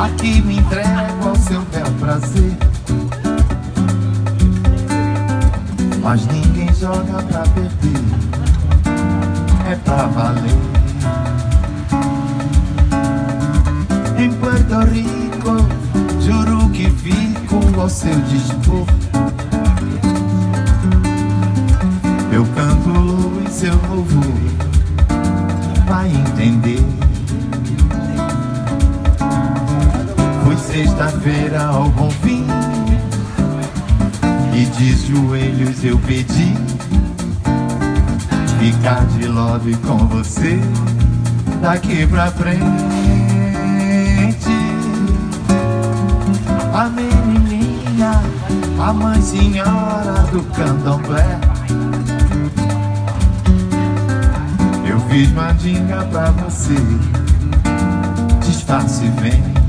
Aqui me entrego ao seu bel prazer. Mas ninguém joga pra perder, é pra valer. Em Puerto Rico, juro que fico ao seu dispor. Eu canto em seu louvor, vai entender. Sexta-feira ao bom fim. E de joelhos eu pedi Ficar de love com você Daqui pra frente. A menininha A mãe senhora do candomblé. Eu fiz mandinga pra você Disfarce vem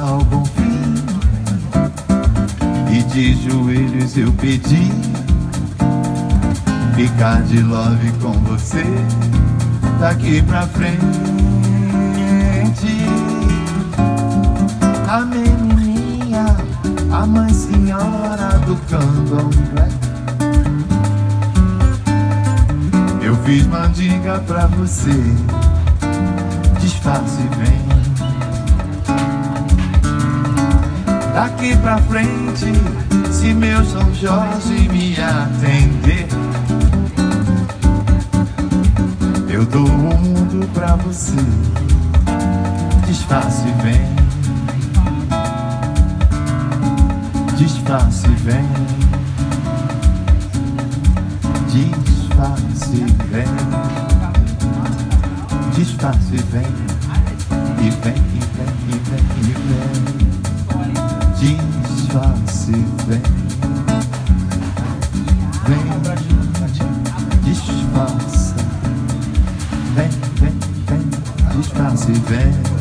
ao bom fim. E de joelhos eu pedi Ficar de love com você Daqui pra frente. A menininha A mãe senhora do candomblé. Eu fiz mandinga pra você Disfarce vem Daqui pra frente, se meu São Jorge me atender, eu dou o mundo pra você. Disfarce vem, disfarce vem, disfarce vem, disfarce vem, s'éveille